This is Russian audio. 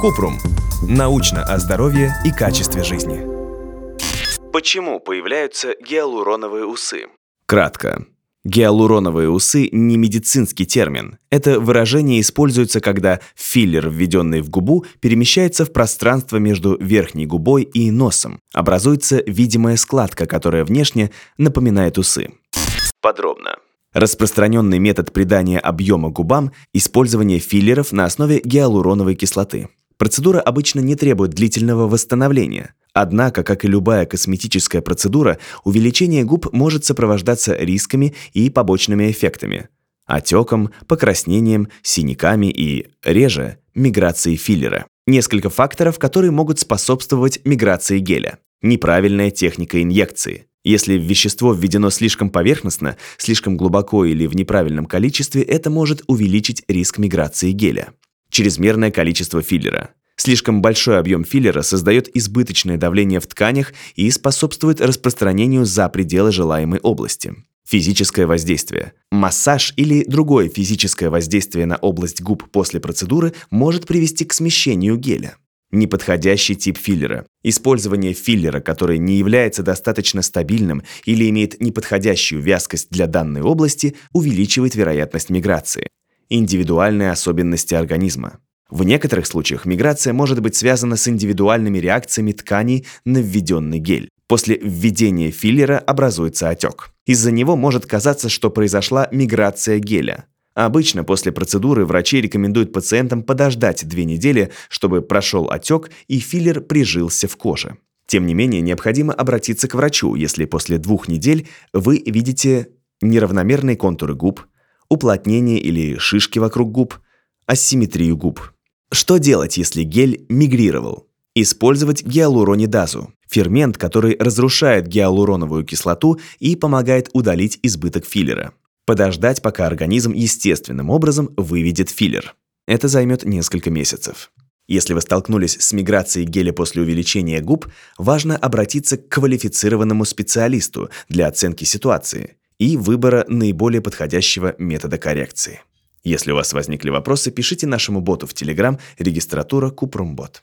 Купрум. Научно о здоровье и качестве жизни. Почему появляются гиалуроновые усы? Кратко. Гиалуроновые усы – не медицинский термин. Это выражение используется, когда филлер, введенный в губу, перемещается в пространство между верхней губой и носом. Образуется видимая складка, которая внешне напоминает усы. Подробно. Распространенный метод придания объема губам – использование филлеров на основе гиалуроновой кислоты. Процедура обычно не требует длительного восстановления. Однако, как и любая косметическая процедура, увеличение губ может сопровождаться рисками и побочными эффектами – отеком, покраснением, синяками и, реже, миграцией филлера. Несколько факторов, которые могут способствовать миграции геля. Неправильная техника инъекции. Если вещество введено слишком поверхностно, слишком глубоко или в неправильном количестве, это может увеличить риск миграции геля. Чрезмерное количество филлера. Слишком большой объем филлера создает избыточное давление в тканях и способствует распространению за пределы желаемой области. Физическое воздействие. Массаж или другое физическое воздействие на область губ после процедуры может привести к смещению геля. Неподходящий тип филлера. Использование филлера, который не является достаточно стабильным или имеет неподходящую вязкость для данной области, увеличивает вероятность миграции. Индивидуальные особенности организма. В некоторых случаях миграция может быть связана с индивидуальными реакциями тканей на введенный гель. После введения филлера образуется отек. Из-за него может казаться, что произошла миграция геля. Обычно после процедуры врачи рекомендуют пациентам подождать две недели, чтобы прошел отек и филлер прижился в коже. Тем не менее, необходимо обратиться к врачу, если после двух недель вы видите неравномерные контуры губ, уплотнение или шишки вокруг губ, асимметрию губ. Что делать, если гель мигрировал? Использовать гиалуронидазу – фермент, который разрушает гиалуроновую кислоту и помогает удалить избыток филлера. Подождать, пока организм естественным образом выведет филлер. Это займет несколько месяцев. Если вы столкнулись с миграцией геля после увеличения губ, важно обратиться к квалифицированному специалисту для оценки ситуации и выбора наиболее подходящего метода коррекции. Если у вас возникли вопросы, пишите нашему боту в Telegram регистратура Купрумбот.